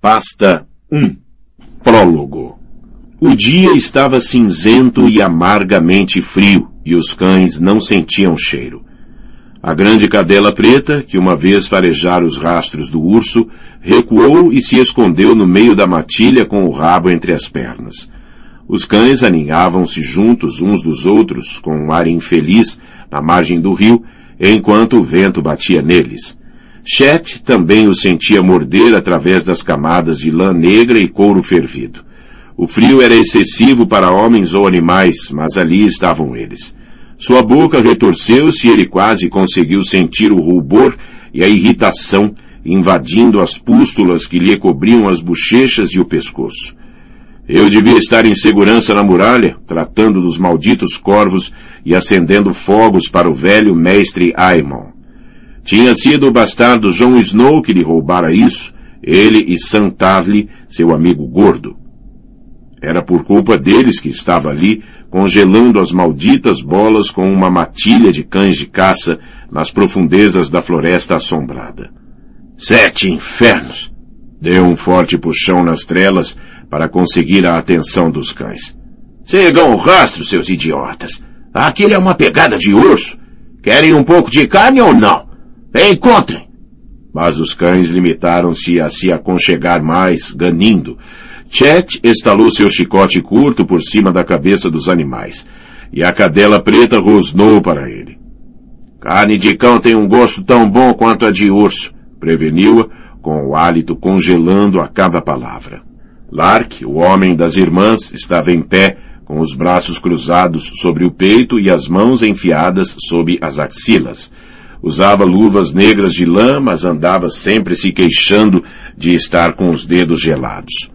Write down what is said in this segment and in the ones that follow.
Pasta 1. Prólogo. O dia estava cinzento e amargamente frio, e os cães não sentiam cheiro. A grande cadela preta, que uma vez farejara os rastros do urso, recuou e se escondeu no meio da matilha com o rabo entre as pernas. Os cães aninhavam-se juntos uns dos outros, com um ar infeliz, na margem do rio, enquanto o vento batia neles. Chet também o sentia morder através das camadas de lã negra e couro fervido. O frio era excessivo para homens ou animais, mas ali estavam eles. Sua boca retorceu-se e ele quase conseguiu sentir o rubor e a irritação invadindo as pústulas que lhe cobriam as bochechas e o pescoço. Eu devia estar em segurança na muralha, tratando dos malditos corvos e acendendo fogos para o velho mestre Aemon. Tinha sido o bastardo Jon Snow que lhe roubara isso, ele e Sam Tarly, seu amigo gordo. Era por culpa deles que estava ali, congelando as malditas bolas com uma matilha de cães de caça nas profundezas da floresta assombrada. Sete infernos! Deu um forte puxão nas trelas para conseguir a atenção dos cães. Sigam o rastro, seus idiotas. Aquilo é uma pegada de urso. Querem um pouco de carne ou não? Encontrem! Mas os cães limitaram-se a se aconchegar mais, ganindo. Chet estalou seu chicote curto por cima da cabeça dos animais, e a cadela preta rosnou para ele. Carne de cão tem um gosto tão bom quanto a de urso, preveniu-a, com o hálito congelando a cada palavra. Lark, o homem das irmãs, estava em pé, com os braços cruzados sobre o peito e as mãos enfiadas sob as axilas, Usava luvas negras de lã, mas andava sempre se queixando de estar com os dedos gelados.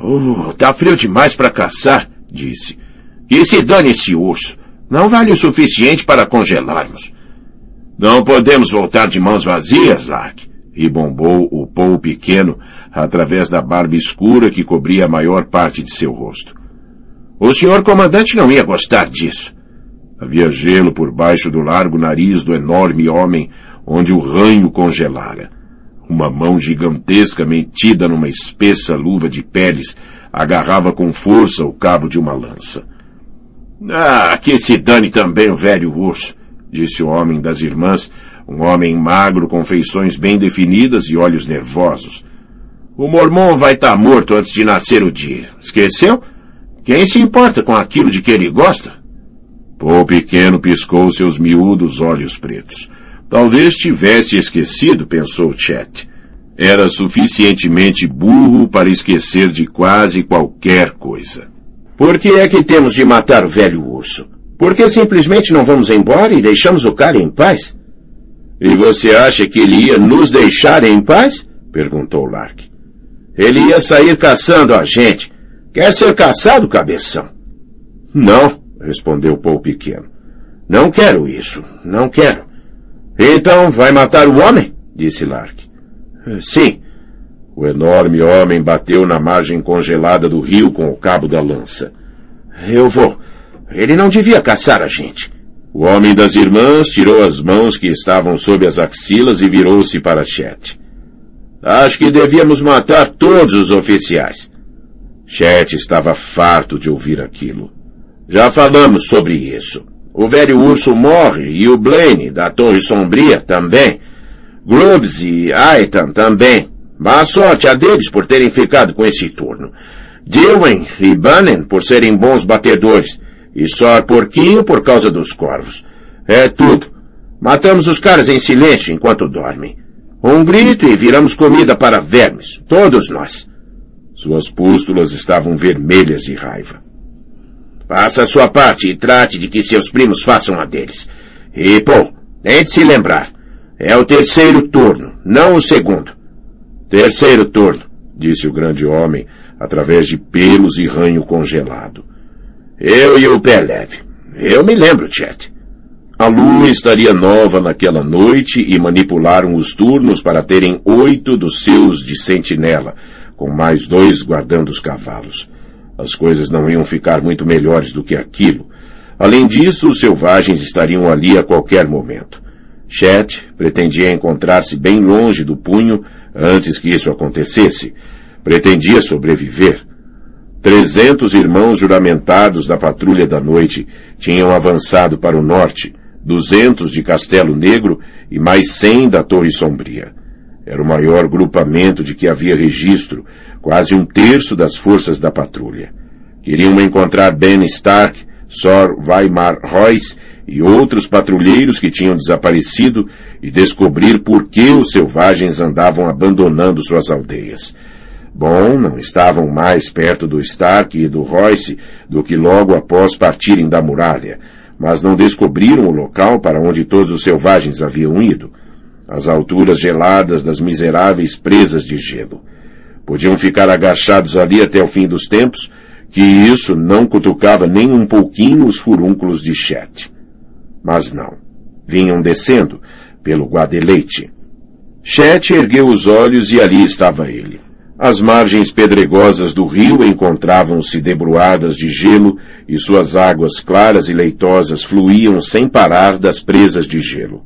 Oh, tá frio demais para caçar, disse. E se dane esse urso. Não vale o suficiente para congelarmos. Não podemos voltar de mãos vazias, Lark, bombou o Paul pequeno através da barba escura que cobria a maior parte de seu rosto. O senhor comandante não ia gostar disso. Havia gelo por baixo do largo nariz do enorme homem, onde o ranho congelara. Uma mão gigantesca metida numa espessa luva de peles agarrava com força o cabo de uma lança. Ah, que se dane também o velho urso, disse o homem das irmãs, um homem magro com feições bem definidas e olhos nervosos. O mormon vai estar tá morto antes de nascer o dia. Esqueceu? Quem se importa com aquilo de que ele gosta? Paul pequeno piscou seus miúdos olhos pretos. Talvez tivesse esquecido, pensou Chet. Era suficientemente burro para esquecer de quase qualquer coisa. Por que é que temos de matar o velho urso? Por que simplesmente não vamos embora e deixamos o cara em paz? E você acha que ele ia nos deixar em paz? perguntou Lark. Ele ia sair caçando a gente. Quer ser caçado, cabeção? Não, respondeu Paul pequeno. Não quero isso, não quero. Então vai matar o homem? disse Lark. Sim. O enorme homem bateu na margem congelada do rio com o cabo da lança. Eu vou. Ele não devia caçar a gente. O homem das irmãs tirou as mãos que estavam sob as axilas e virou-se para Chet. Acho que devíamos matar todos os oficiais. Chet estava farto de ouvir aquilo. Já falamos sobre isso. O velho urso morre e o Blaine da Torre Sombria também. Grubbs e Aitan também. Má sorte a deles por terem ficado com esse turno. Dillwyn e Bannon por serem bons batedores. E só Porquinho por causa dos corvos. É tudo. Matamos os caras em silêncio enquanto dormem. Um grito e viramos comida para vermes. Todos nós. Suas pústulas estavam vermelhas de raiva. Faça a sua parte e trate de que seus primos façam a deles. E, pô, tente se lembrar. É o terceiro turno, não o segundo. Terceiro turno, disse o grande homem, através de pelos e ranho congelado. Eu e o pé leve. Eu me lembro, Chet. A lua estaria nova naquela noite e manipularam os turnos para terem oito dos seus de sentinela, com mais dois guardando os cavalos. As coisas não iam ficar muito melhores do que aquilo. Além disso, os selvagens estariam ali a qualquer momento. Chet pretendia encontrar-se bem longe do punho Antes que isso acontecesse, pretendia sobreviver. Trezentos irmãos juramentados da patrulha da noite tinham avançado para o norte, duzentos de Castelo Negro e mais cem da Torre Sombria. Era o maior grupamento de que havia registro, quase um terço das forças da patrulha. Queriam encontrar Ben Stark, Sor Weimar Royce e outros patrulheiros que tinham desaparecido e descobrir por que os selvagens andavam abandonando suas aldeias. Bom, não estavam mais perto do Stark e do Royce do que logo após partirem da muralha, mas não descobriram o local para onde todos os selvagens haviam ido. As alturas geladas das miseráveis presas de gelo. Podiam ficar agachados ali até o fim dos tempos, que isso não cutucava nem um pouquinho os furúnculos de Chet. Mas não. Vinham descendo pelo Guadeleite. Chet ergueu os olhos e ali estava ele. As margens pedregosas do rio encontravam-se debruadas de gelo e suas águas claras e leitosas fluíam sem parar das presas de gelo.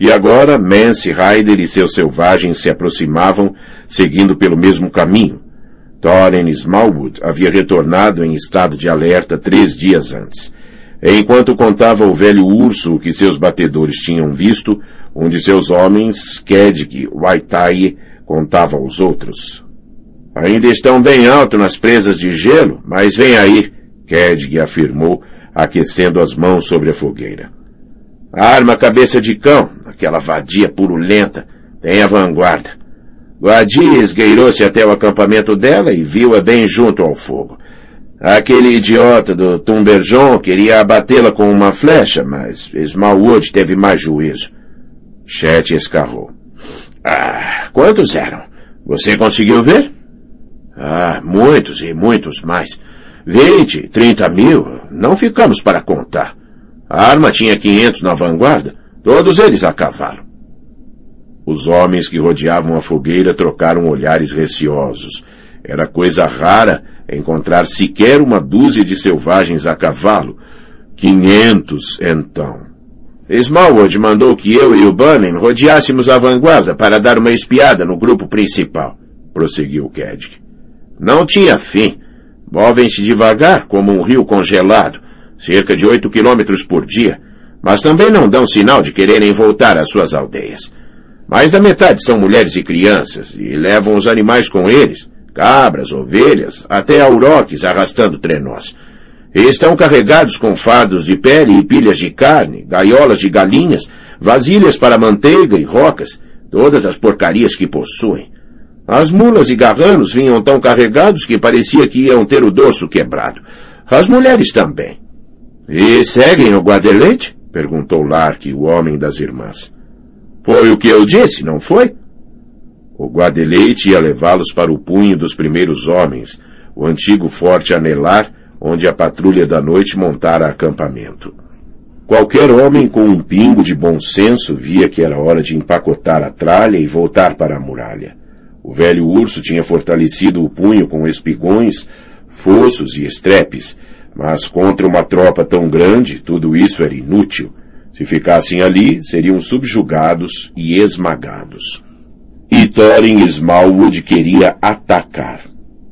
E agora Mance Ryder e seus selvagens se aproximavam, seguindo pelo mesmo caminho. Thorin Smallwood havia retornado em estado de alerta três dias antes. Enquanto contava ao velho urso o que seus batedores tinham visto, um de seus homens, Kedg Waitai, contava aos outros. Ainda estão bem alto nas presas de gelo, mas vem aí, Kedg afirmou, aquecendo as mãos sobre a fogueira. Arma cabeça de cão, aquela vadia purulenta, tem a vanguarda. Guadi esgueirou-se até o acampamento dela e viu-a bem junto ao fogo. Aquele idiota do Tumberjon queria abatê-la com uma flecha, mas Smallwood teve mais juízo. Chet escarrou. Ah, quantos eram? Você conseguiu ver? Ah, muitos e muitos mais. Vinte, trinta mil. Não ficamos para contar. A arma tinha quinhentos na vanguarda, todos eles a cavalo. Os homens que rodeavam a fogueira trocaram olhares receosos. Era coisa rara encontrar sequer uma dúzia de selvagens a cavalo. Quinhentos, então. Smallwood mandou que eu e o Bunning rodeássemos a vanguarda para dar uma espiada no grupo principal, prosseguiu Kedg. Não tinha fim. Movem-se devagar, como um rio congelado, cerca de oito quilômetros por dia, mas também não dão sinal de quererem voltar às suas aldeias. Mais da metade são mulheres e crianças, e levam os animais com eles, cabras, ovelhas, até auroques arrastando trenós. E estão carregados com fardos de pele e pilhas de carne, gaiolas de galinhas, vasilhas para manteiga e rocas, todas as porcarias que possuem. As mulas e garranos vinham tão carregados que parecia que iam ter o dorso quebrado. As mulheres também. E seguem o Guadelete? perguntou Lark, o homem das irmãs. Foi o que eu disse, não foi? O Guadeleite ia levá-los para o punho dos primeiros homens, o antigo forte anelar, onde a patrulha da noite montara acampamento. Qualquer homem com um pingo de bom senso via que era hora de empacotar a tralha e voltar para a muralha. O velho urso tinha fortalecido o punho com espigões, fossos e estrepes, mas contra uma tropa tão grande, tudo isso era inútil. Se ficassem ali, seriam subjugados e esmagados. E Thorin Smallwood queria atacar.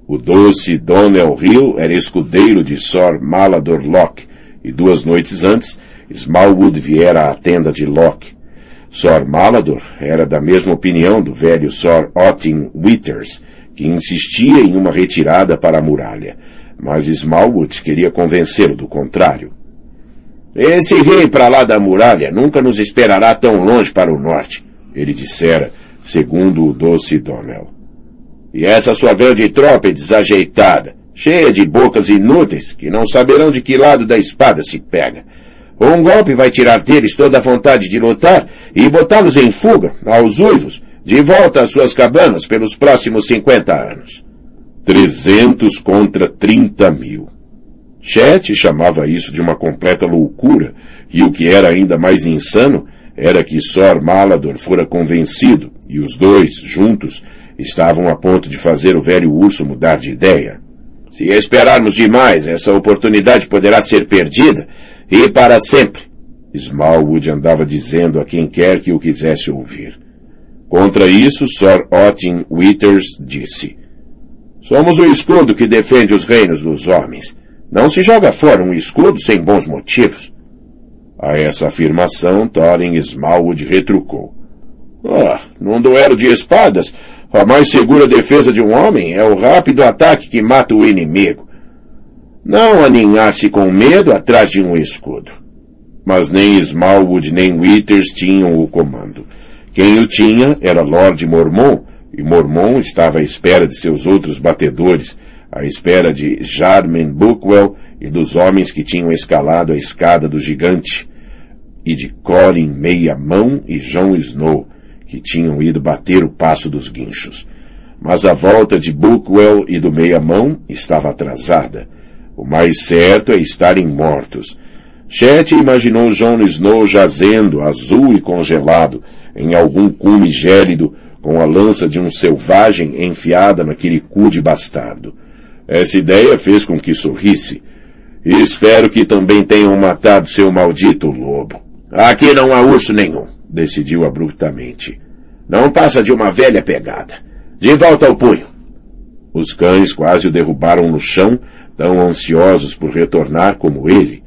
O doce Donnell Hill era escudeiro de Sor Malador Locke, e duas noites antes, Smallwood viera à tenda de Locke. Sor Malador era da mesma opinião do velho Sor Ottin Withers, que insistia em uma retirada para a muralha, mas Smallwood queria convencê-lo do contrário. Esse rei para lá da muralha nunca nos esperará tão longe para o norte, ele dissera, segundo o doce Donnell. E essa sua grande tropa é desajeitada, cheia de bocas inúteis, que não saberão de que lado da espada se pega. Um golpe vai tirar deles toda a vontade de lutar e botá-los em fuga, aos uivos, de volta às suas cabanas pelos próximos cinquenta anos. Trezentos contra trinta mil. Chet chamava isso de uma completa loucura, e o que era ainda mais insano era que Sor Malador fora convencido, e os dois, juntos, estavam a ponto de fazer o velho urso mudar de ideia. Se esperarmos demais, essa oportunidade poderá ser perdida, e para sempre. Smallwood andava dizendo a quem quer que o quisesse ouvir. Contra isso, Sir Otin Withers disse, Somos o escudo que defende os reinos dos homens. Não se joga fora um escudo sem bons motivos. A essa afirmação, Thorin Smallwood retrucou. Ah, num duelo de espadas, a mais segura defesa de um homem é o rápido ataque que mata o inimigo. Não aninhar-se com medo atrás de um escudo. Mas nem Smallwood nem Withers tinham o comando. Quem o tinha era Lord Mormon, e Mormon estava à espera de seus outros batedores, à espera de Jarmen Bookwell e dos homens que tinham escalado a escada do gigante, e de Corin Meia Mão e Jon Snow, que tinham ido bater o passo dos guinchos. Mas a volta de Bookwell e do Meia Mão estava atrasada. O mais certo é estarem mortos. Chet imaginou Jon Snow jazendo, azul e congelado, em algum cume gélido, com a lança de um selvagem enfiada naquele cu de bastardo. Essa ideia fez com que sorrisse. Espero que também tenham matado seu maldito lobo. Aqui não há urso nenhum, decidiu abruptamente. Não passa de uma velha pegada. De volta ao punho. Os cães quase o derrubaram no chão, tão ansiosos por retornar como ele.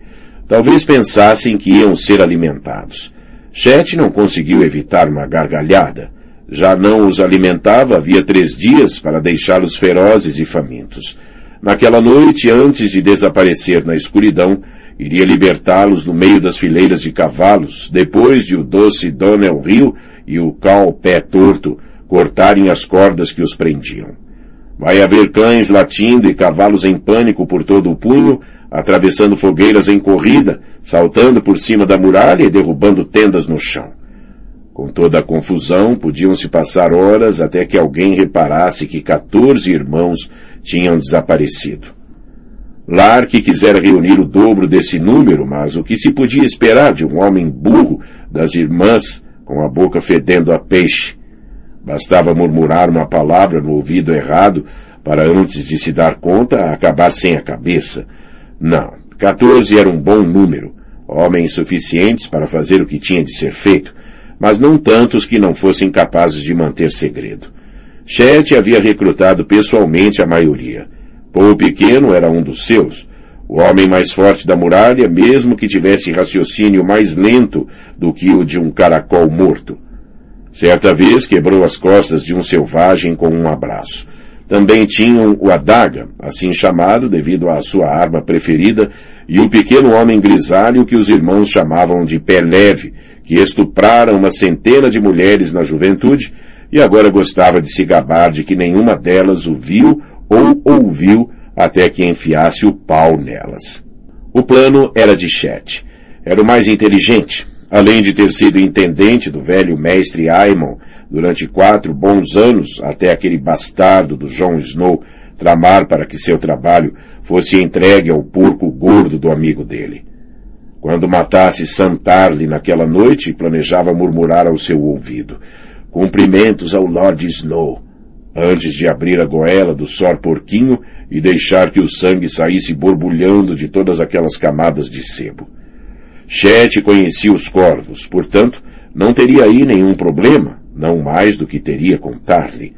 Talvez pensassem que iam ser alimentados. Chet não conseguiu evitar uma gargalhada. Já não os alimentava havia três dias para deixá-los ferozes e famintos. Naquela noite, antes de desaparecer na escuridão, iria libertá-los no meio das fileiras de cavalos, depois de o doce Donnell Rio e o Cal Pé Torto cortarem as cordas que os prendiam. Vai haver cães latindo e cavalos em pânico por todo o punho, atravessando fogueiras em corrida, saltando por cima da muralha e derrubando tendas no chão. Com toda a confusão, podiam-se passar horas até que alguém reparasse que 14 irmãos tinham desaparecido. Lark quisera reunir o dobro desse número, mas o que se podia esperar de um homem burro das irmãs com a boca fedendo a peixe? Bastava murmurar uma palavra no ouvido errado para antes de se dar conta acabar sem a cabeça. Não, 14 era um bom número, homens suficientes para fazer o que tinha de ser feito, mas não tantos que não fossem capazes de manter segredo. Chet havia recrutado pessoalmente a maioria. Paul Pequeno era um dos seus. O homem mais forte da muralha, mesmo que tivesse raciocínio mais lento do que o de um caracol morto. Certa vez quebrou as costas de um selvagem com um abraço. Também tinham o adaga, assim chamado devido à sua arma preferida, e o pequeno homem grisalho que os irmãos chamavam de pé leve, que estuprara uma centena de mulheres na juventude e agora gostava de se gabar de que nenhuma delas o viu ou ouviu até que enfiasse o pau nelas. O plano era de Chet. Era o mais inteligente, além de ter sido intendente do velho mestre Aemon durante quatro bons anos até aquele bastardo do Jon Snow tramar para que seu trabalho fosse entregue ao porco gordo do amigo dele. Quando matasse Santarli naquela noite, planejava murmurar ao seu ouvido. Cumprimentos ao Lord Snow, antes de abrir a goela do Sor Porquinho e deixar que o sangue saísse borbulhando de todas aquelas camadas de sebo. Chet conhecia os corvos, portanto, não teria aí nenhum problema, não mais do que teria com Tarly.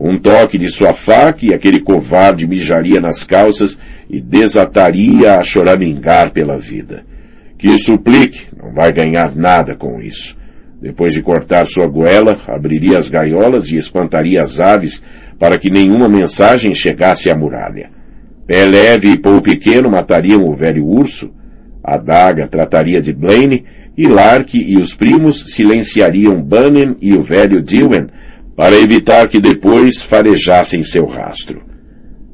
Um toque de sua faca e aquele covarde mijaria nas calças e desataria a choramingar pela vida. Que suplique, não vai ganhar nada com isso. Depois de cortar sua goela, abriria as gaiolas e espantaria as aves para que nenhuma mensagem chegasse à muralha. Pé leve e Pou Pequeno matariam o velho urso, a daga trataria de Blaine, e Lark e os primos silenciariam Bannon e o velho Dillon para evitar que depois farejassem seu rastro.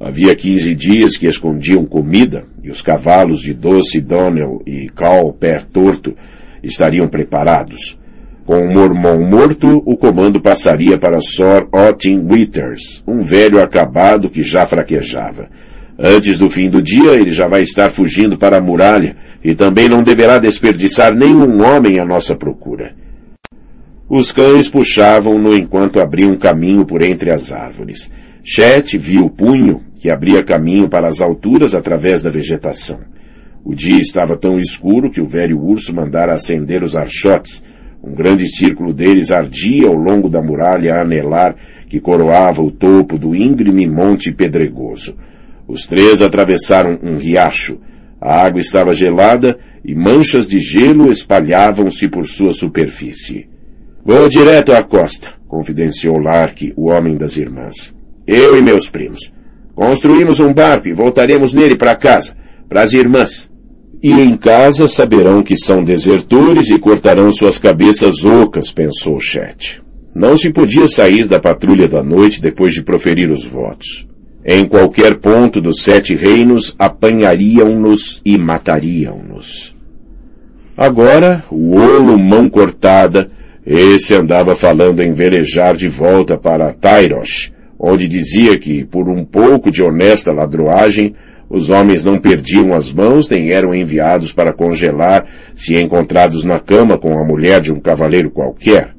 Havia quinze dias que escondiam comida, e os cavalos de Doce Donnell e Cal Pé Torto estariam preparados. Com o Mormon morto, o comando passaria para Sor Otin Withers, um velho acabado que já fraquejava. Antes do fim do dia, ele já vai estar fugindo para a muralha e também não deverá desperdiçar nenhum homem à nossa procura. Os cães puxavam-no enquanto abriam caminho por entre as árvores. Chet viu o punho que abria caminho para as alturas através da vegetação. O dia estava tão escuro que o velho urso mandara acender os archotes, Um grande círculo deles ardia ao longo da muralha anelar que coroava o topo do íngreme monte pedregoso. Os três atravessaram um riacho. A água estava gelada e manchas de gelo espalhavam-se por sua superfície. Vou direto à costa, confidenciou Lark, o homem das irmãs. Eu e meus primos. Construímos um barco e voltaremos nele para casa, para as irmãs. E em casa saberão que são desertores e cortarão suas cabeças ocas, pensou Chet. Não se podia sair da patrulha da noite depois de proferir os votos. Em qualquer ponto dos sete reinos apanhariam-nos e matariam-nos. Agora, o olo mão cortada, esse andava falando em velejar de volta para Tyrosh, onde dizia que, por um pouco de honesta ladroagem, os homens não perdiam as mãos nem eram enviados para congelar se encontrados na cama com a mulher de um cavaleiro qualquer.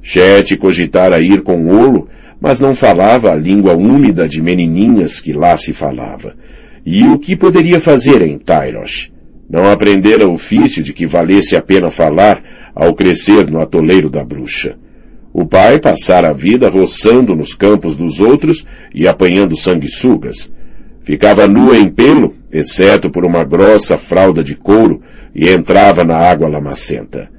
Chet cogitara ir com Olo, mas não falava a língua úmida de menininhas que lá se falava. E o que poderia fazer em Tyrosh? Não aprendera ofício de que valesse a pena falar ao crescer no atoleiro da bruxa. O pai passara a vida roçando nos campos dos outros e apanhando sanguessugas. Ficava nua em pelo, exceto por uma grossa fralda de couro, e entrava na água lamacenta.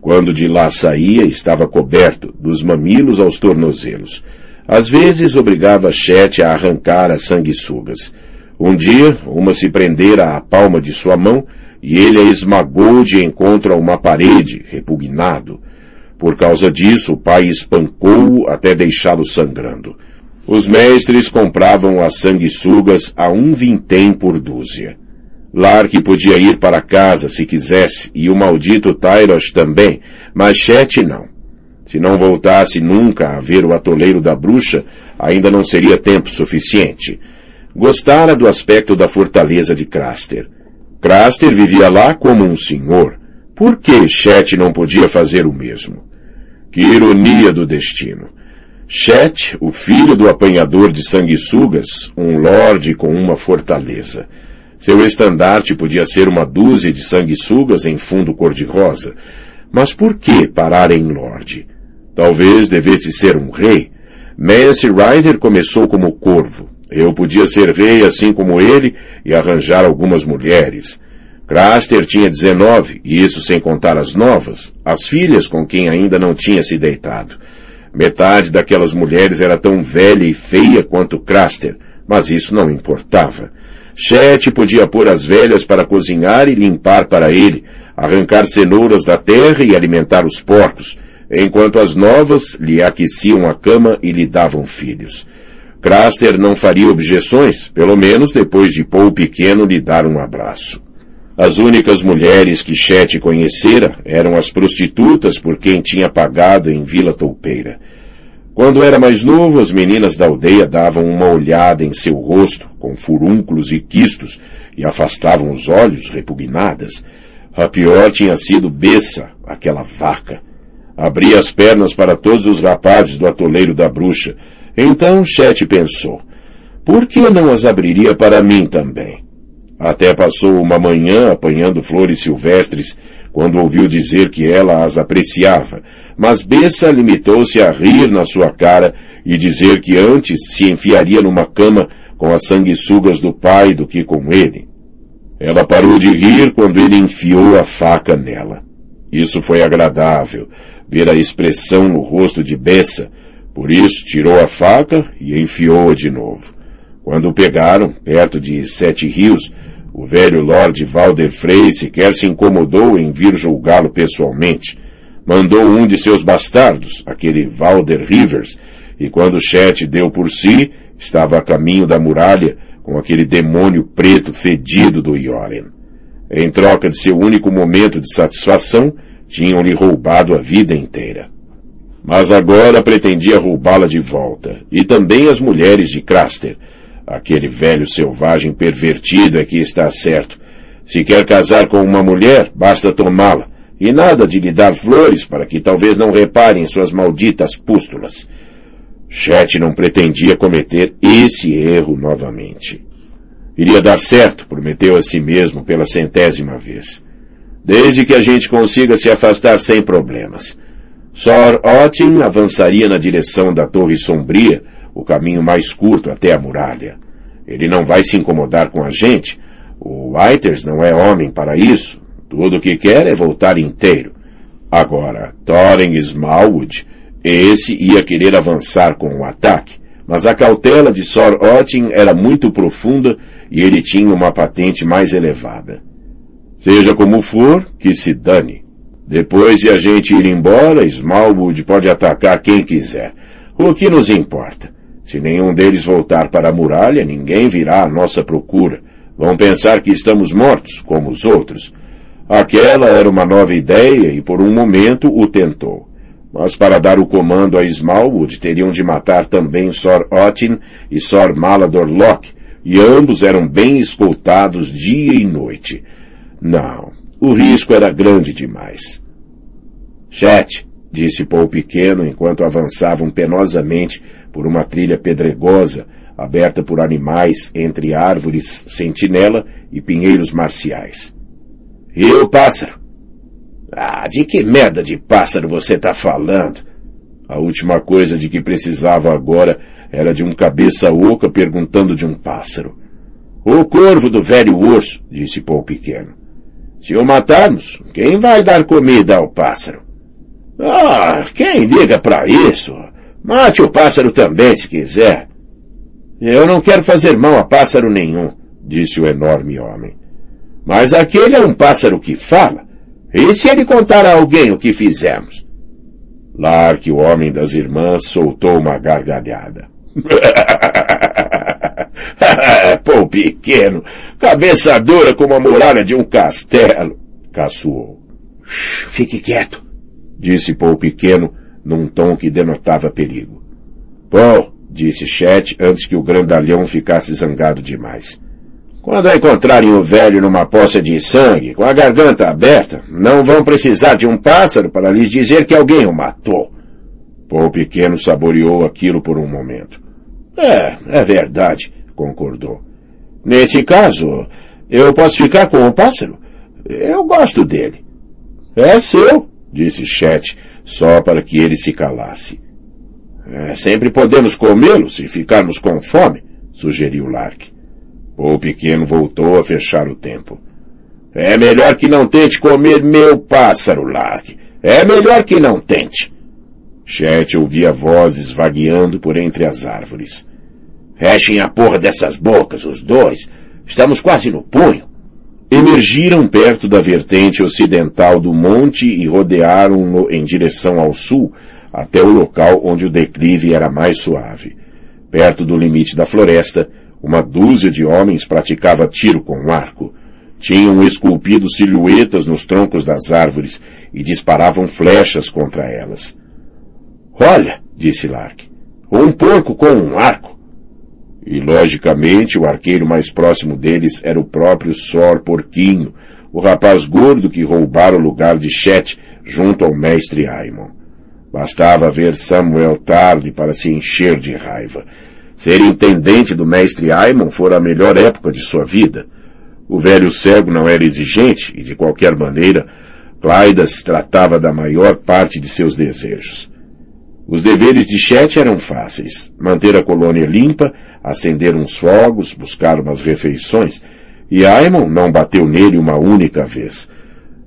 Quando de lá saía, estava coberto, dos mamilos aos tornozelos. Às vezes obrigava Chet a arrancar as sanguessugas. Um dia, uma se prendera à palma de sua mão e ele a esmagou de encontro a uma parede, repugnado. Por causa disso, o pai espancou-o até deixá-lo sangrando. Os mestres compravam as sanguessugas a um vintém por dúzia. Lark podia ir para casa se quisesse, e o maldito Tyros também, mas Chet não. Se não voltasse nunca a ver o atoleiro da bruxa, ainda não seria tempo suficiente. Gostara do aspecto da fortaleza de Craster. Craster vivia lá como um senhor. Por que Chet não podia fazer o mesmo? Que ironia do destino. Chet, o filho do apanhador de sanguessugas, um lorde com uma fortaleza. Seu estandarte podia ser uma dúzia de sanguessugas em fundo cor-de-rosa. Mas por que parar em lorde? Talvez devesse ser um rei. Mance Ryder começou como corvo. Eu podia ser rei assim como ele e arranjar algumas mulheres. Craster tinha 19, e isso sem contar as novas, as filhas com quem ainda não tinha se deitado. Metade daquelas mulheres era tão velha e feia quanto Craster, mas isso não importava. Chet podia pôr as velhas para cozinhar e limpar para ele, arrancar cenouras da terra e alimentar os porcos, enquanto as novas lhe aqueciam a cama e lhe davam filhos. Craster não faria objeções, pelo menos depois de Paul pequeno lhe dar um abraço. As únicas mulheres que Chet conhecera eram as prostitutas por quem tinha pagado em Vila Toupeira. Quando era mais novo, as meninas da aldeia davam uma olhada em seu rosto, com furúnculos e quistos, e afastavam os olhos, repugnadas. A pior tinha sido Bessa, aquela vaca. Abria as pernas para todos os rapazes do atoleiro da bruxa. Então Chet pensou, por que não as abriria para mim também? Até passou uma manhã apanhando flores silvestres, quando ouviu dizer que ela as apreciava, mas Bessa limitou-se a rir na sua cara e dizer que antes se enfiaria numa cama com as sanguessugas do pai do que com ele. Ela parou de rir quando ele enfiou a faca nela. Isso foi agradável, ver a expressão no rosto de Bessa, por isso tirou a faca e enfiou-a de novo. Quando o pegaram, perto de Sete Rios, o velho Lord Valder Frey sequer se incomodou em vir julgá-lo pessoalmente. Mandou um de seus bastardos, aquele Valder Rivers, e quando Chet deu por si, estava a caminho da muralha com aquele demônio preto fedido do Yoren. Em troca de seu único momento de satisfação, tinham-lhe roubado a vida inteira. Mas agora pretendia roubá-la de volta, e também as mulheres de Craster, Aquele velho selvagem pervertido é que está certo. Se quer casar com uma mulher, basta tomá-la, e nada de lhe dar flores para que talvez não reparem suas malditas pústulas. Chet não pretendia cometer esse erro novamente. Iria dar certo, prometeu a si mesmo pela centésima vez. desde que a gente consiga se afastar sem problemas. Sor Otin avançaria na direção da Torre Sombria, o caminho mais curto até a muralha. Ele não vai se incomodar com a gente. O Whiters não é homem para isso. Tudo o que quer é voltar inteiro. Agora, Thorin Smallwood, esse ia querer avançar com o ataque, mas a cautela de Sor Otin era muito profunda e ele tinha uma patente mais elevada. Seja como for, que se dane. Depois de a gente ir embora, Smallwood pode atacar quem quiser. O que nos importa? Se nenhum deles voltar para a muralha, ninguém virá à nossa procura. Vão pensar que estamos mortos, como os outros. Aquela era uma nova ideia e por um momento o tentou. Mas para dar o comando a Smallwood teriam de matar também Sor Otin e Sor Malador Locke, e ambos eram bem escoltados dia e noite. Não, o risco era grande demais. Chet, disse Paul Pequeno enquanto avançavam penosamente por uma trilha pedregosa, aberta por animais entre árvores sentinela e pinheiros marciais. E o pássaro? Ah, de que merda de pássaro você está falando? A última coisa de que precisava agora era de um cabeça oca perguntando de um pássaro. O corvo do velho urso, disse Paul Pequeno. Se o matarmos, quem vai dar comida ao pássaro? Ah, quem liga para isso? Mate o pássaro também, se quiser. Eu não quero fazer mal a pássaro nenhum, disse o enorme homem. Mas aquele é um pássaro que fala. E se ele contar a alguém o que fizemos? Lark, o homem das irmãs, soltou uma gargalhada. Pô, pequeno, cabeça dura como a muralha de um castelo, caçoou. Fique quieto, disse Paul Pequeno, num tom que denotava perigo. Paul, disse Chet antes que o grandalhão ficasse zangado demais. Quando encontrarem o velho numa poça de sangue, com a garganta aberta, não vão precisar de um pássaro para lhes dizer que alguém o matou. Paul Pequeno saboreou aquilo por um momento. É, é verdade, concordou. Nesse caso, eu posso ficar com o pássaro? Eu gosto dele. É seu, disse Chet, só para que ele se calasse. É, sempre podemos comê-lo se ficarmos com fome, sugeriu Lark. O pequeno voltou a fechar o tempo. É melhor que não tente comer meu pássaro, Lark. É melhor que não tente. Chet ouvia vozes vagueando por entre as árvores. Fechem a porra dessas bocas, os dois. Estamos quase no punho. Emergiram perto da vertente ocidental do monte e rodearam-no em direção ao sul, até o local onde o declive era mais suave. Perto do limite da floresta, uma dúzia de homens praticava tiro com arco. Tinham esculpido silhuetas nos troncos das árvores e disparavam flechas contra elas. Olha, disse Lark, um porco com um arco. E, logicamente, o arqueiro mais próximo deles era o próprio Sor Porquinho, o rapaz gordo que roubara o lugar de Chet junto ao mestre Aimon. Bastava ver Samuel tarde para se encher de raiva. Ser intendente do mestre Aimon fora a melhor época de sua vida. O velho cego não era exigente e, de qualquer maneira, Clydas tratava da maior parte de seus desejos. Os deveres de Chet eram fáceis. Manter a colônia limpa, acender uns fogos, buscar umas refeições, e Aimon não bateu nele uma única vez.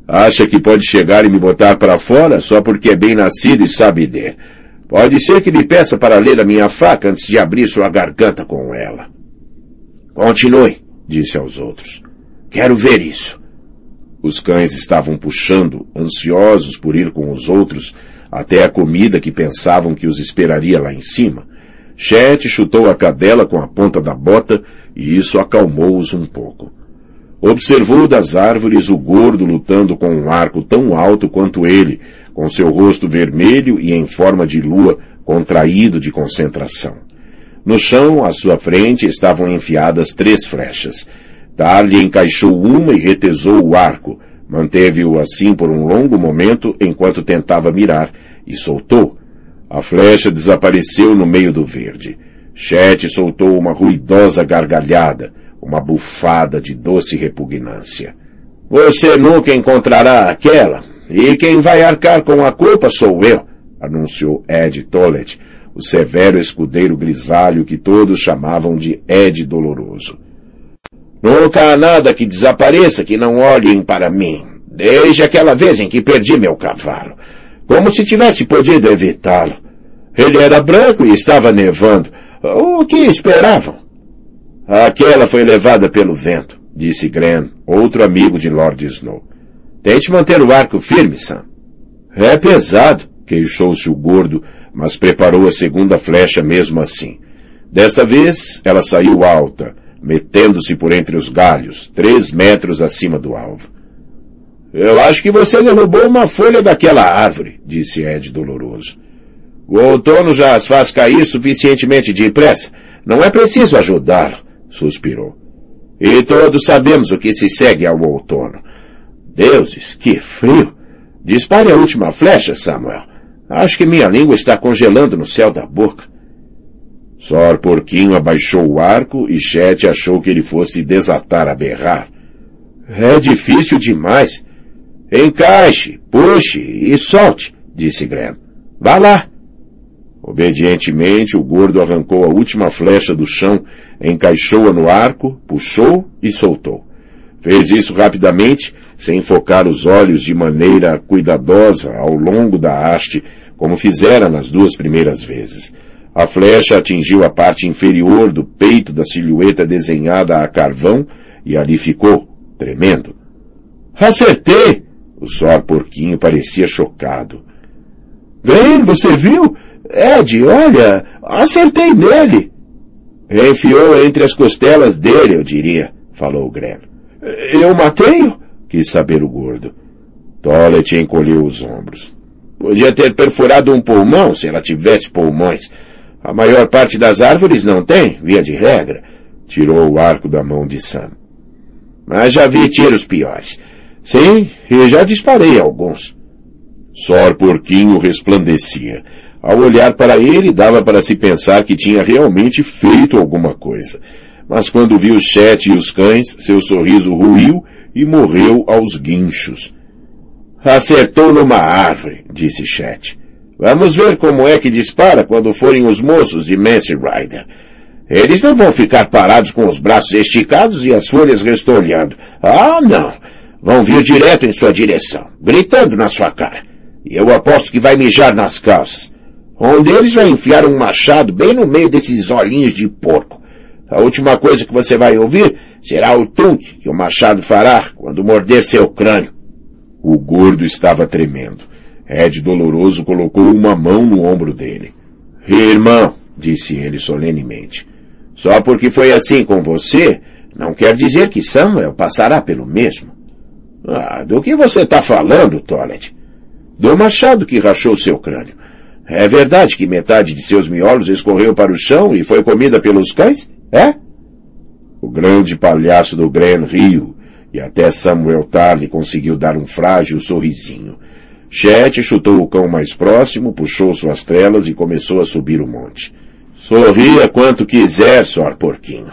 Acha que pode chegar e me botar para fora só porque é bem nascido e sabe ler. Pode ser que lhe peça para ler a minha faca antes de abrir sua garganta com ela. Continue, disse aos outros. Quero ver isso. Os cães estavam puxando, ansiosos por ir com os outros até a comida que pensavam que os esperaria lá em cima. Chet chutou a cadela com a ponta da bota e isso acalmou-os um pouco. Observou das árvores o gordo lutando com um arco tão alto quanto ele, com seu rosto vermelho e em forma de lua contraído de concentração. No chão, à sua frente, estavam enfiadas três flechas. Darley encaixou uma e retesou o arco, manteve-o assim por um longo momento enquanto tentava mirar, e soltou, a flecha desapareceu no meio do verde. Chet soltou uma ruidosa gargalhada, uma bufada de doce repugnância. Você nunca encontrará aquela, e quem vai arcar com a culpa sou eu, anunciou Ed Tollett, o severo escudeiro grisalho que todos chamavam de Ed Doloroso. Nunca há nada que desapareça que não olhem para mim, desde aquela vez em que perdi meu cavalo, como se tivesse podido evitá-lo. Ele era branco e estava nevando. O que esperavam? Aquela foi levada pelo vento, disse Gren, outro amigo de Lord Snow. Tente manter o arco firme, Sam. É pesado, queixou-se o gordo, mas preparou a segunda flecha mesmo assim. Desta vez, ela saiu alta, metendo-se por entre os galhos, três metros acima do alvo. Eu acho que você derrubou uma folha daquela árvore, disse Ed doloroso. O outono já as faz cair suficientemente depressa. Não é preciso ajudá-lo, suspirou. E todos sabemos o que se segue ao outono. Deuses, que frio! Dispare a última flecha, Samuel. Acho que minha língua está congelando no céu da boca. Sor Porquinho abaixou o arco e Chet achou que ele fosse desatar a berrar. É difícil demais. Encaixe, puxe e solte, disse Graham. Vá lá. Obedientemente, o gordo arrancou a última flecha do chão, encaixou-a no arco, puxou e soltou. Fez isso rapidamente, sem focar os olhos de maneira cuidadosa ao longo da haste, como fizera nas duas primeiras vezes. A flecha atingiu a parte inferior do peito da silhueta desenhada a carvão e ali ficou, tremendo. Acertei! O Sor Porquinho parecia chocado. Bem, você viu? Ed, olha, acertei nele. Enfiou entre as costelas dele, eu diria, falou o Gren. Eu matei-o? Quis saber o gordo. Tolet encolheu os ombros. Podia ter perfurado um pulmão se ela tivesse pulmões. A maior parte das árvores não tem, via de regra. Tirou o arco da mão de Sam. Mas já vi tiros piores. Sim, e já disparei alguns. Sor Porquinho resplandecia. Ao olhar para ele, dava para se pensar que tinha realmente feito alguma coisa. Mas quando viu Chet e os cães, seu sorriso ruiu e morreu aos guinchos. Acertou numa árvore, disse Chet. Vamos ver como é que dispara quando forem os moços de Mance Rider. Eles não vão ficar parados com os braços esticados e as folhas restolhando. Ah, não! vão vir direto em sua direção, gritando na sua cara. E eu aposto que vai mijar nas calças. Um deles vai enfiar um machado bem no meio desses olhinhos de porco. A última coisa que você vai ouvir será o tunk que o machado fará quando morder seu crânio. O gordo estava tremendo. Ed Doloroso colocou uma mão no ombro dele. Irmão, disse ele solenemente, só porque foi assim com você, não quer dizer que Samuel passará pelo mesmo. Ah, do que você está falando, Toilet? Do machado que rachou seu crânio. É verdade que metade de seus miolos escorreu para o chão e foi comida pelos cães? É? O grande palhaço do Gran riu, e até Samuel Tarly conseguiu dar um frágil sorrisinho. Chet chutou o cão mais próximo, puxou suas trelas e começou a subir o monte. Sorria quanto quiser, Sor Porquinho.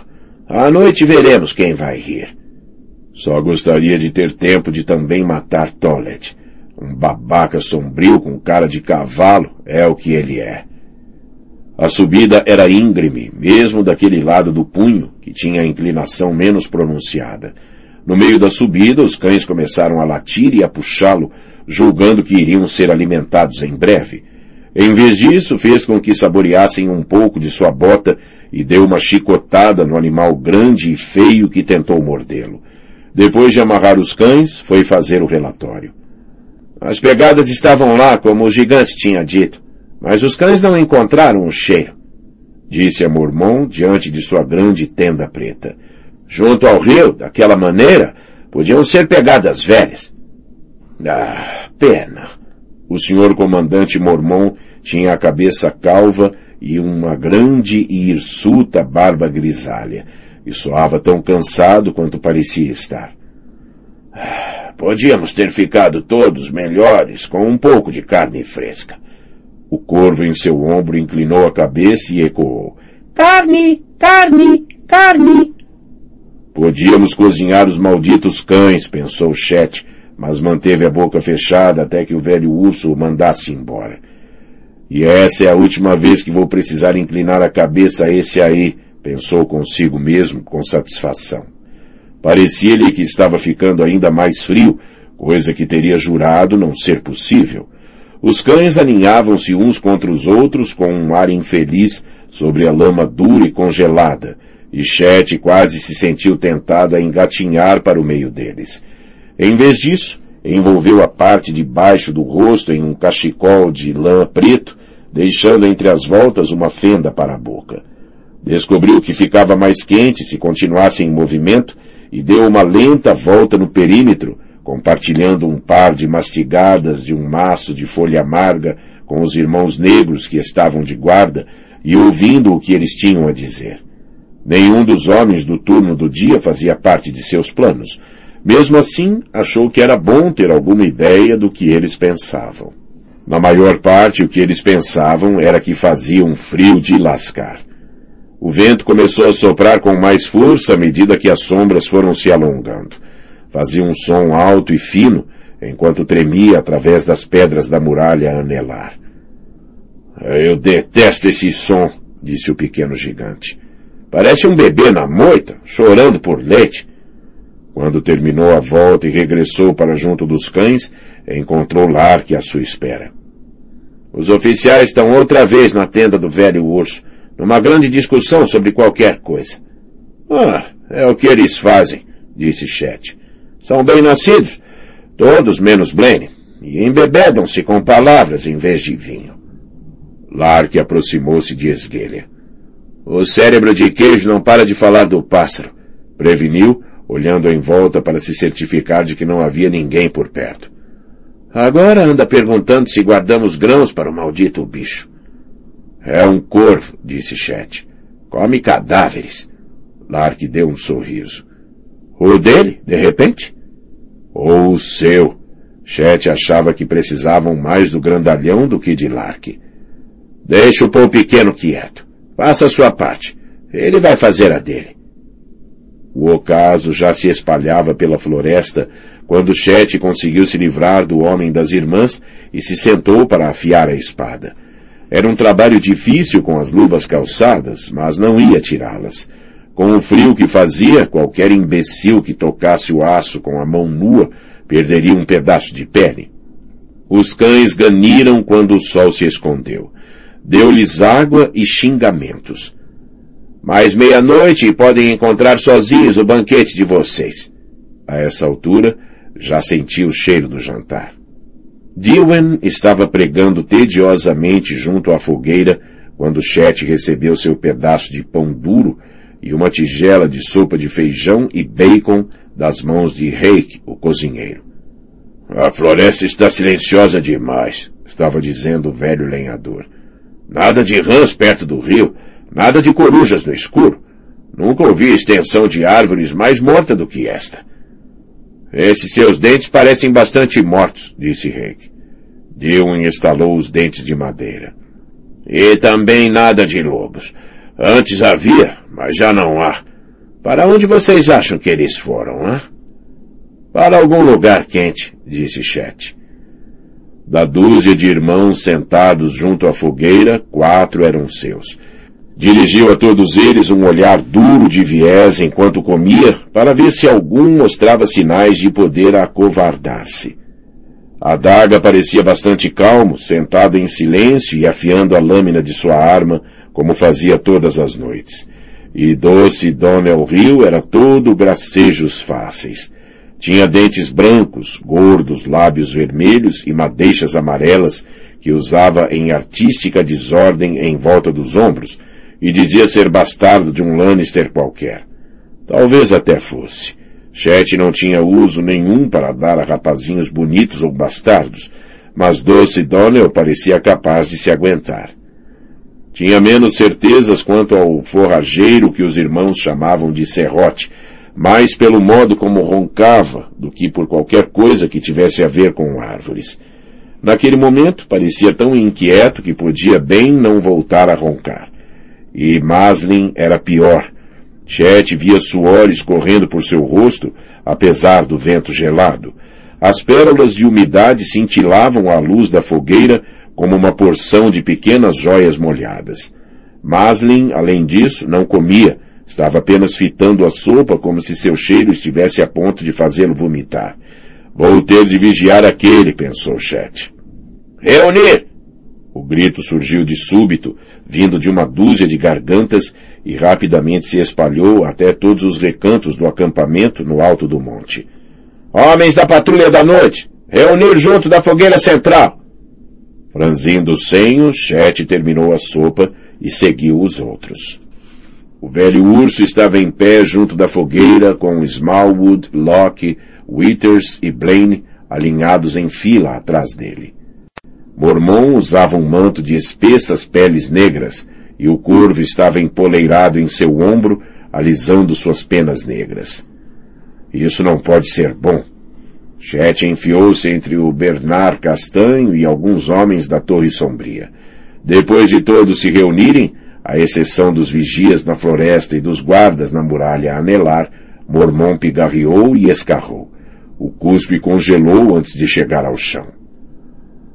À noite veremos quem vai rir. Só gostaria de ter tempo de também matar Tolet. Um babaca sombrio com cara de cavalo é o que ele é. A subida era íngreme, mesmo daquele lado do punho, que tinha a inclinação menos pronunciada. No meio da subida, os cães começaram a latir e a puxá-lo, julgando que iriam ser alimentados em breve. Em vez disso, fez com que saboreassem um pouco de sua bota e deu uma chicotada no animal grande e feio que tentou mordê-lo. Depois de amarrar os cães, foi fazer o relatório. As pegadas estavam lá, como o gigante tinha dito, mas os cães não encontraram o cheiro, disse a Mormon diante de sua grande tenda preta. Junto ao rio, daquela maneira, podiam ser pegadas velhas. Ah, pena. O senhor comandante Mormon tinha a cabeça calva e uma grande e hirsuta barba grisalha e soava tão cansado quanto parecia estar. Podíamos ter ficado todos melhores com um pouco de carne fresca. O corvo em seu ombro inclinou a cabeça e ecoou. Carne, carne, carne. Podíamos cozinhar os malditos cães, pensou Chet, mas manteve a boca fechada até que o velho urso o mandasse embora. E essa é a última vez que vou precisar inclinar a cabeça a esse aí, pensou consigo mesmo com satisfação. Parecia-lhe que estava ficando ainda mais frio, coisa que teria jurado não ser possível. Os cães aninhavam-se uns contra os outros com um ar infeliz sobre a lama dura e congelada, e Chet quase se sentiu tentado a engatinhar para o meio deles. Em vez disso, envolveu a parte de baixo do rosto em um cachecol de lã preto, deixando entre as voltas uma fenda para a boca. Descobriu que ficava mais quente se continuasse em movimento e deu uma lenta volta no perímetro, compartilhando um par de mastigadas de um maço de folha amarga com os irmãos negros que estavam de guarda e ouvindo o que eles tinham a dizer. Nenhum dos homens do turno do dia fazia parte de seus planos. Mesmo assim, achou que era bom ter alguma ideia do que eles pensavam. Na maior parte, o que eles pensavam era que fazia um frio de lascar. O vento começou a soprar com mais força à medida que as sombras foram se alongando. Fazia um som alto e fino, enquanto tremia através das pedras da muralha a anelar. Eu detesto esse som, disse o pequeno gigante. Parece um bebê na moita, chorando por leite. Quando terminou a volta e regressou para junto dos cães, encontrou Lark à sua espera. Os oficiais estão outra vez na tenda do velho urso, numa grande discussão sobre qualquer coisa. Ah, é o que eles fazem, disse Chet. São bem-nascidos, todos menos Blaine, e embebedam-se com palavras em vez de vinho. Lark aproximou-se de Esguelha. O cérebro de queijo não para de falar do pássaro, preveniu, olhando em volta para se certificar de que não havia ninguém por perto. Agora anda perguntando se guardamos grãos para o maldito bicho. É um corvo, disse Chet. Come cadáveres. Lark deu um sorriso. O dele, de repente? Ou o seu. Chet achava que precisavam mais do grandalhão do que de Lark. Deixa o pão pequeno quieto. Faça a sua parte. Ele vai fazer a dele. O ocaso já se espalhava pela floresta quando Chet conseguiu se livrar do homem das irmãs e se sentou para afiar a espada. Era um trabalho difícil com as luvas calçadas, mas não ia tirá-las. Com o frio que fazia, qualquer imbecil que tocasse o aço com a mão nua perderia um pedaço de pele. Os cães ganiram quando o sol se escondeu. Deu-lhes água e xingamentos. Mais meia-noite e podem encontrar sozinhos o banquete de vocês. A essa altura, já senti o cheiro do jantar. Dillon estava pregando tediosamente junto à fogueira quando Chet recebeu seu pedaço de pão duro e uma tigela de sopa de feijão e bacon das mãos de Reik, o cozinheiro. A floresta está silenciosa demais, estava dizendo o velho lenhador. Nada de rãs perto do rio, nada de corujas no escuro. Nunca ouvi extensão de árvores mais morta do que esta. Esses seus dentes parecem bastante mortos, disse Hank. Dillon instalou os dentes de madeira. E também nada de lobos. Antes havia, mas já não há. Para onde vocês acham que eles foram, hã? Para algum lugar quente, disse Chet. Da dúzia de irmãos sentados junto à fogueira, quatro eram seus. Dirigiu a todos eles um olhar duro de viés enquanto comia, para ver se algum mostrava sinais de poder acovardar-se. A daga parecia bastante calmo, sentado em silêncio e afiando a lâmina de sua arma, como fazia todas as noites. E doce Donnell Rio era todo gracejos fáceis. Tinha dentes brancos, gordos lábios vermelhos e madeixas amarelas que usava em artística desordem em volta dos ombros, e dizia ser bastardo de um Lannister qualquer. Talvez até fosse. Chet não tinha uso nenhum para dar a rapazinhos bonitos ou bastardos, mas Doce Donnell parecia capaz de se aguentar. Tinha menos certezas quanto ao forrageiro que os irmãos chamavam de serrote, mais pelo modo como roncava do que por qualquer coisa que tivesse a ver com árvores. Naquele momento parecia tão inquieto que podia bem não voltar a roncar. E Maslin era pior. Chet via suor escorrendo por seu rosto, apesar do vento gelado. As pérolas de umidade cintilavam à luz da fogueira como uma porção de pequenas joias molhadas. Maslin, além disso, não comia, estava apenas fitando a sopa como se seu cheiro estivesse a ponto de fazê-lo vomitar. Vou ter de vigiar aquele, pensou Chet. Reunir! O grito surgiu de súbito, vindo de uma dúzia de gargantas e rapidamente se espalhou até todos os recantos do acampamento no alto do monte. Homens da patrulha da noite! Reunir junto da fogueira central! Franzindo o senho, Chet terminou a sopa e seguiu os outros. O velho urso estava em pé junto da fogueira com Smallwood, Locke, Withers e Blaine alinhados em fila atrás dele. Mormon usava um manto de espessas peles negras e o corvo estava empoleirado em seu ombro, alisando suas penas negras. Isso não pode ser bom. Chet enfiou-se entre o Bernard Castanho e alguns homens da Torre Sombria. Depois de todos se reunirem, à exceção dos vigias na floresta e dos guardas na muralha anelar, Mormon pigarreou e escarrou. O cuspe congelou antes de chegar ao chão.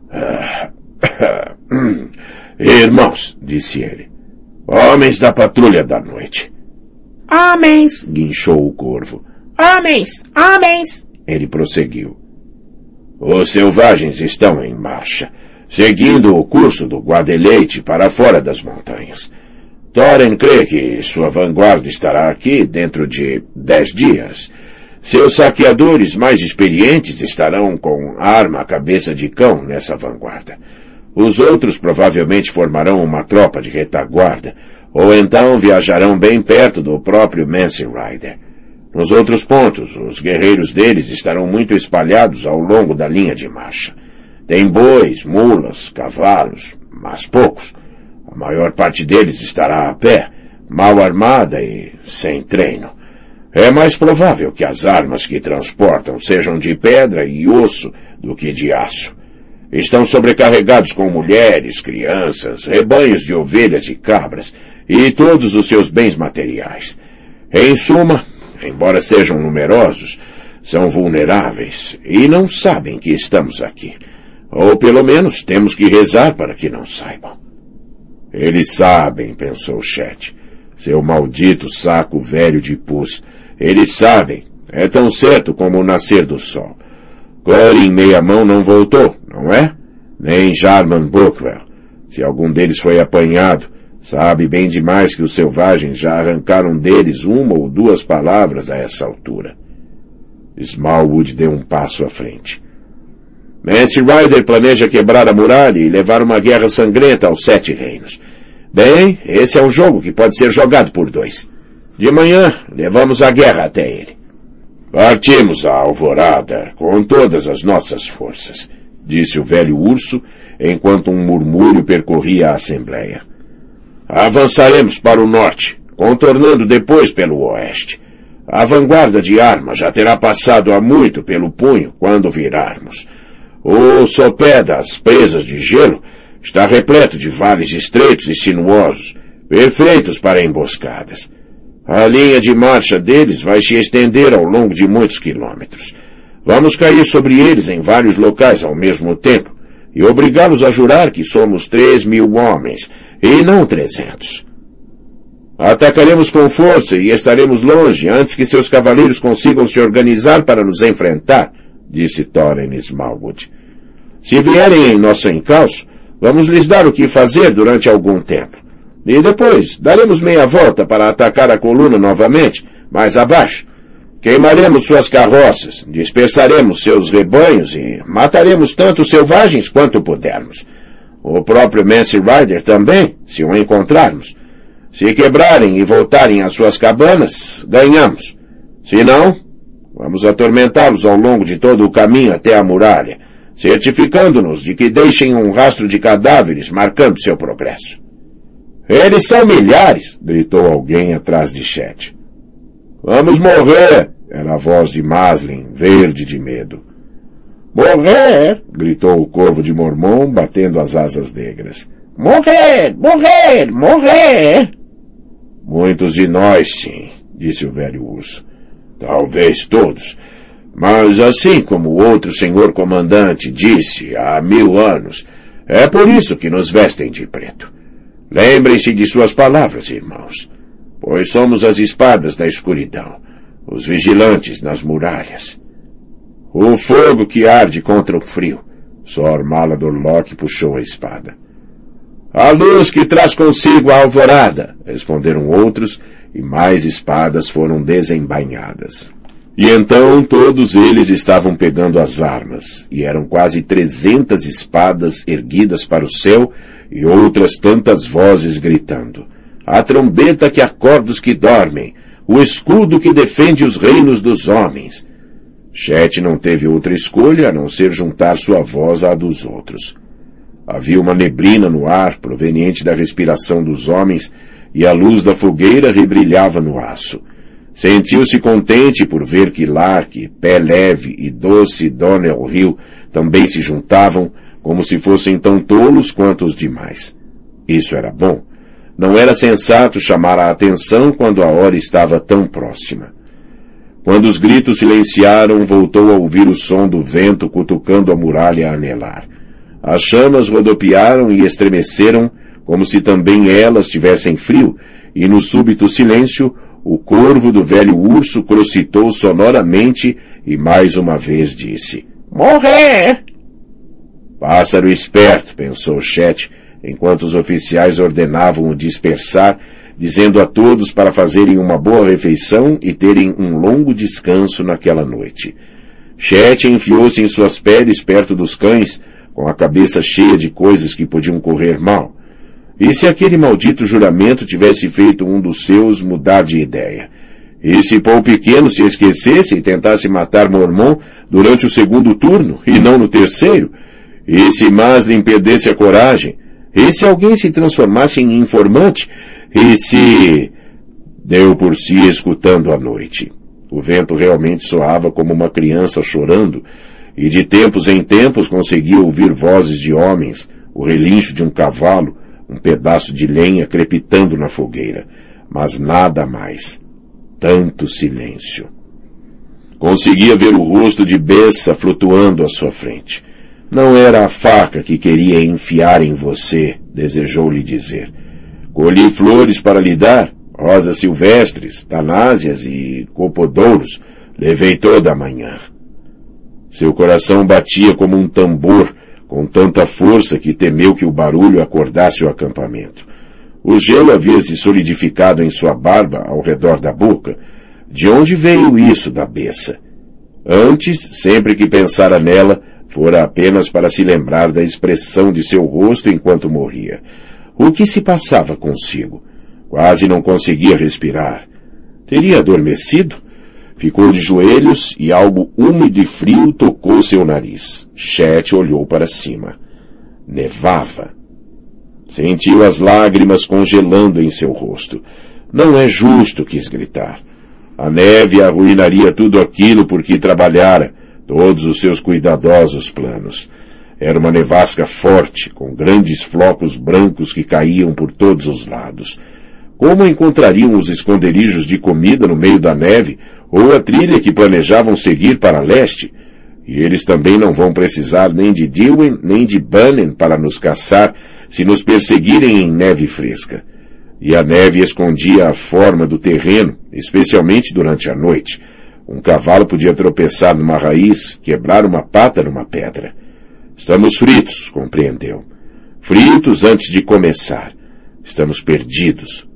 Irmãos, disse ele, homens da patrulha da noite. Homens, guinchou o corvo. Homens, homens, ele prosseguiu. Os selvagens estão em marcha, seguindo o curso do Guadeleite para fora das montanhas. Thorin crê que sua vanguarda estará aqui dentro de dez dias. Seus saqueadores mais experientes estarão com arma à cabeça de cão nessa vanguarda. Os outros provavelmente formarão uma tropa de retaguarda, ou então viajarão bem perto do próprio Mance Rider. Nos outros pontos, os guerreiros deles estarão muito espalhados ao longo da linha de marcha. Tem bois, mulas, cavalos, mas poucos. A maior parte deles estará a pé, mal armada e sem treino. É mais provável que as armas que transportam sejam de pedra e osso do que de aço. Estão sobrecarregados com mulheres, crianças, rebanhos de ovelhas e cabras e todos os seus bens materiais. Em suma, embora sejam numerosos, são vulneráveis e não sabem que estamos aqui. Ou pelo menos temos que rezar para que não saibam. Eles sabem, pensou Chet. Seu maldito saco velho de pus eles sabem. É tão certo como o nascer do sol. Corin meia mão não voltou, não é? Nem Jarman Brookwell. Se algum deles foi apanhado, sabe bem demais que os selvagens já arrancaram deles uma ou duas palavras a essa altura. Smallwood deu um passo à frente. Mance Ryder planeja quebrar a muralha e levar uma guerra sangrenta aos Sete Reinos. Bem, esse é um jogo que pode ser jogado por dois. De manhã, levamos a guerra até ele. Partimos à alvorada com todas as nossas forças, disse o velho urso, enquanto um murmúrio percorria a assembleia. Avançaremos para o norte, contornando depois pelo oeste. A vanguarda de armas já terá passado há muito pelo punho quando virarmos. O sopé das presas de gelo está repleto de vales estreitos e sinuosos, perfeitos para emboscadas. A linha de marcha deles vai se estender ao longo de muitos quilômetros. Vamos cair sobre eles em vários locais ao mesmo tempo e obrigá-los a jurar que somos três mil homens e não trezentos. Atacaremos com força e estaremos longe antes que seus cavaleiros consigam se organizar para nos enfrentar, disse Thorin Smallwood. Se vierem em nosso encalço, vamos lhes dar o que fazer durante algum tempo. E depois, daremos meia volta para atacar a coluna novamente, mais abaixo. Queimaremos suas carroças, dispersaremos seus rebanhos e mataremos tanto selvagens quanto pudermos. O próprio Mance Rider também, se o encontrarmos. Se quebrarem e voltarem às suas cabanas, ganhamos. Se não, vamos atormentá-los ao longo de todo o caminho até a muralha, certificando-nos de que deixem um rastro de cadáveres marcando seu progresso. Eles são milhares! gritou alguém atrás de Chet. Vamos morrer! Era a voz de Maslin, verde de medo. Morrer! gritou o corvo de Mormon, batendo as asas negras. Morrer! Morrer! Morrer! Muitos de nós, sim, disse o velho urso. Talvez todos. Mas assim como o outro senhor comandante disse há mil anos, é por isso que nos vestem de preto. Lembrem-se de suas palavras, irmãos, pois somos as espadas da escuridão, os vigilantes nas muralhas. O fogo que arde contra o frio. Sor Malador Locke puxou a espada. A luz que traz consigo a alvorada, responderam outros, e mais espadas foram desembainhadas. E então todos eles estavam pegando as armas, e eram quase trezentas espadas erguidas para o céu e outras tantas vozes gritando. A trombeta que acorda os que dormem, o escudo que defende os reinos dos homens. Chet não teve outra escolha a não ser juntar sua voz à dos outros. Havia uma neblina no ar proveniente da respiração dos homens e a luz da fogueira rebrilhava no aço. Sentiu-se contente por ver que Lark, Pé Leve e Doce Donnell Hill também se juntavam, como se fossem tão tolos quanto os demais. Isso era bom. Não era sensato chamar a atenção quando a hora estava tão próxima. Quando os gritos silenciaram, voltou a ouvir o som do vento cutucando a muralha a anelar. As chamas rodopiaram e estremeceram, como se também elas tivessem frio, e no súbito silêncio, o corvo do velho urso crocitou sonoramente e mais uma vez disse, Morrer! Pássaro esperto, pensou Chet, enquanto os oficiais ordenavam o dispersar, dizendo a todos para fazerem uma boa refeição e terem um longo descanso naquela noite. Chet enfiou-se em suas peles perto dos cães, com a cabeça cheia de coisas que podiam correr mal. E se aquele maldito juramento tivesse feito um dos seus mudar de ideia? E se Paul Pequeno se esquecesse e tentasse matar Mormon durante o segundo turno, e não no terceiro? E se Maslin perdesse a coragem? E se alguém se transformasse em informante? E se... Deu por si escutando a noite. O vento realmente soava como uma criança chorando, e de tempos em tempos conseguia ouvir vozes de homens, o relincho de um cavalo, um pedaço de lenha crepitando na fogueira, mas nada mais. Tanto silêncio. Conseguia ver o rosto de Bessa flutuando à sua frente. Não era a faca que queria enfiar em você, desejou lhe dizer. Colhi flores para lhe dar, rosas silvestres, tanásias e copodouros. Levei toda a manhã. Seu coração batia como um tambor, com tanta força que temeu que o barulho acordasse o acampamento. O gelo havia se solidificado em sua barba ao redor da boca. De onde veio isso da beça? Antes, sempre que pensara nela, fora apenas para se lembrar da expressão de seu rosto enquanto morria. O que se passava consigo? Quase não conseguia respirar. Teria adormecido? Ficou de joelhos e algo úmido e frio tocou seu nariz. Chet olhou para cima. Nevava. Sentiu as lágrimas congelando em seu rosto. Não é justo, quis gritar. A neve arruinaria tudo aquilo por que trabalhara, todos os seus cuidadosos planos. Era uma nevasca forte, com grandes flocos brancos que caíam por todos os lados. Como encontrariam os esconderijos de comida no meio da neve ou a trilha que planejavam seguir para leste, e eles também não vão precisar nem de Dewey nem de Bannon para nos caçar se nos perseguirem em neve fresca. E a neve escondia a forma do terreno, especialmente durante a noite. Um cavalo podia tropeçar numa raiz, quebrar uma pata numa pedra. Estamos fritos, compreendeu. Fritos antes de começar. Estamos perdidos.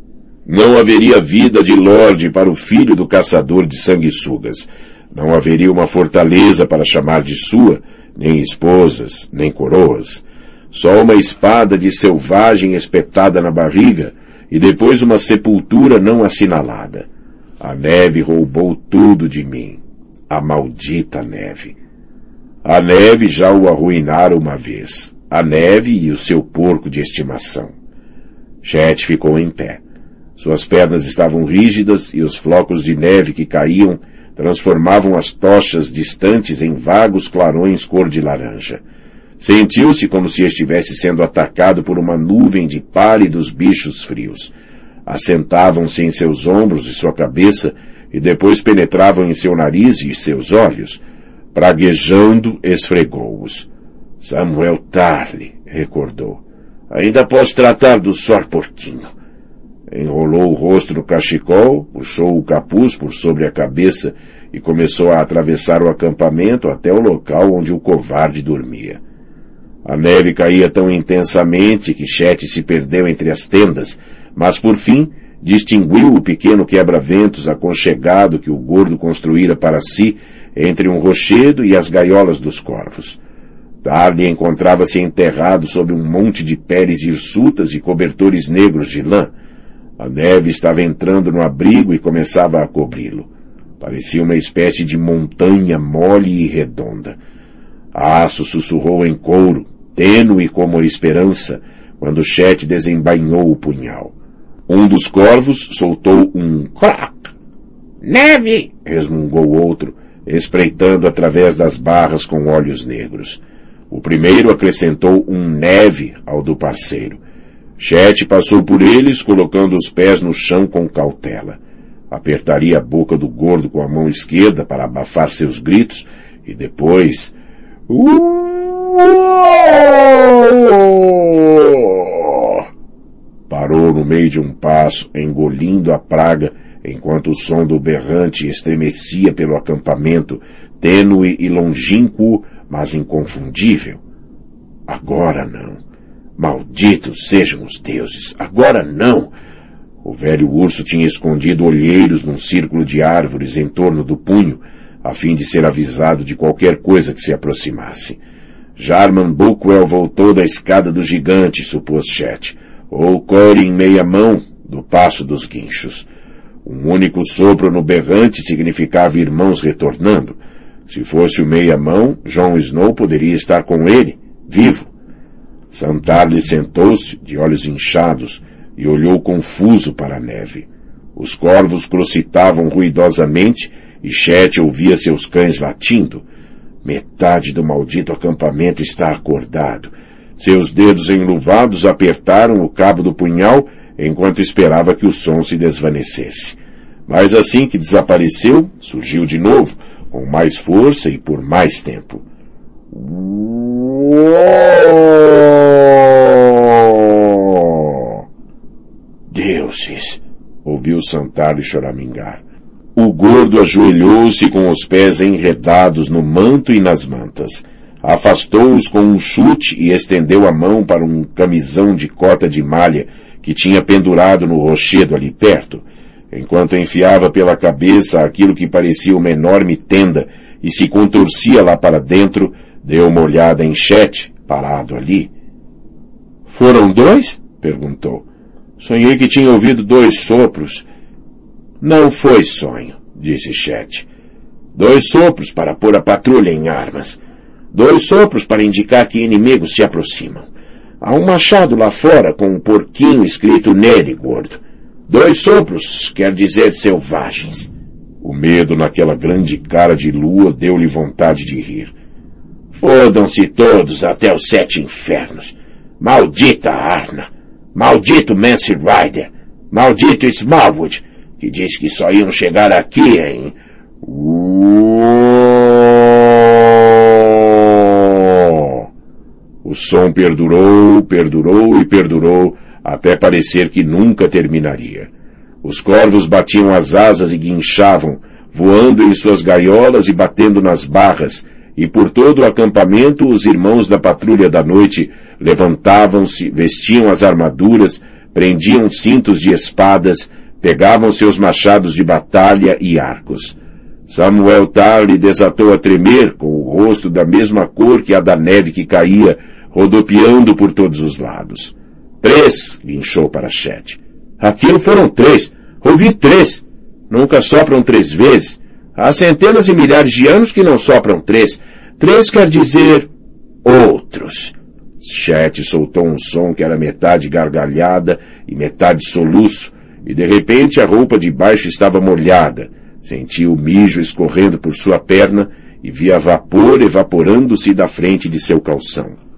Não haveria vida de Lorde para o filho do caçador de sanguessugas. Não haveria uma fortaleza para chamar de sua, nem esposas, nem coroas. Só uma espada de selvagem espetada na barriga e depois uma sepultura não assinalada. A neve roubou tudo de mim. A maldita neve. A neve já o arruinara uma vez. A neve e o seu porco de estimação. Chet ficou em pé. Suas pernas estavam rígidas e os flocos de neve que caíam transformavam as tochas distantes em vagos clarões cor de laranja. Sentiu-se como se estivesse sendo atacado por uma nuvem de pálidos bichos frios. Assentavam-se em seus ombros e sua cabeça e depois penetravam em seu nariz e seus olhos. Praguejando, esfregou-os. Samuel Tarly, recordou. Ainda posso tratar do sor porquinho. Enrolou o rosto no cachecol, puxou o capuz por sobre a cabeça e começou a atravessar o acampamento até o local onde o covarde dormia. A neve caía tão intensamente que Chet se perdeu entre as tendas, mas por fim distinguiu o pequeno quebra-ventos aconchegado que o gordo construíra para si entre um rochedo e as gaiolas dos corvos. Tarde encontrava-se enterrado sob um monte de peles hirsutas e cobertores negros de lã. A neve estava entrando no abrigo e começava a cobri-lo. Parecia uma espécie de montanha mole e redonda. Aço sussurrou em couro, tênue como a esperança, quando Chet desembainhou o punhal. Um dos corvos soltou um crack. Neve! resmungou o outro, espreitando através das barras com olhos negros. O primeiro acrescentou um neve ao do parceiro. Chet passou por eles, colocando os pés no chão com cautela. Apertaria a boca do gordo com a mão esquerda para abafar seus gritos e depois... Parou no meio de um passo, engolindo a praga, enquanto o som do berrante estremecia pelo acampamento, tênue e longínquo, mas inconfundível. Agora não. Malditos sejam os deuses. Agora não. O velho urso tinha escondido olheiros num círculo de árvores em torno do punho, a fim de ser avisado de qualquer coisa que se aproximasse. Jarman Buckwell voltou da escada do gigante, supôs Chet, ou Core em meia mão, do passo dos guinchos. Um único sopro no berrante significava irmãos retornando. Se fosse o meia-mão, Jon Snow poderia estar com ele, vivo. Santarli sentou-se, de olhos inchados, e olhou confuso para a neve. Os corvos crocitavam ruidosamente e Chet ouvia seus cães latindo. Metade do maldito acampamento está acordado. Seus dedos enluvados apertaram o cabo do punhal enquanto esperava que o som se desvanecesse. Mas assim que desapareceu, surgiu de novo, com mais força e por mais tempo. Deuses! ouviu Santalo choramingar. O gordo ajoelhou-se com os pés enredados no manto e nas mantas. Afastou-os com um chute e estendeu a mão para um camisão de cota de malha que tinha pendurado no rochedo ali perto enquanto enfiava pela cabeça aquilo que parecia uma enorme tenda e se contorcia lá para dentro, deu uma olhada em Chet, parado ali. Foram dois? perguntou. Sonhei que tinha ouvido dois sopros. Não foi sonho, disse Chet. Dois sopros para pôr a patrulha em armas. Dois sopros para indicar que inimigos se aproximam. Há um machado lá fora com um porquinho escrito nele, gordo. Dois sopros quer dizer selvagens. O medo naquela grande cara de lua deu-lhe vontade de rir. Fodam-se todos até os sete infernos. Maldita Arna! Maldito Mance Rider! Maldito Smallwood, que disse que só iam chegar aqui em... O som perdurou, perdurou e perdurou até parecer que nunca terminaria. Os corvos batiam as asas e guinchavam, voando em suas gaiolas e batendo nas barras, e por todo o acampamento os irmãos da patrulha da noite levantavam-se, vestiam as armaduras, prendiam cintos de espadas, pegavam seus machados de batalha e arcos. Samuel Tarly desatou a tremer, com o rosto da mesma cor que a da neve que caía, rodopiando por todos os lados. Três, guinchou para Chet. Aquilo foram três. Ouvi três. Nunca sopram três vezes. Há centenas e milhares de anos que não sopram três. Três quer dizer outros. Chet soltou um som que era metade gargalhada e metade soluço, e de repente a roupa de baixo estava molhada. Sentia o mijo escorrendo por sua perna e via vapor evaporando-se da frente de seu calção.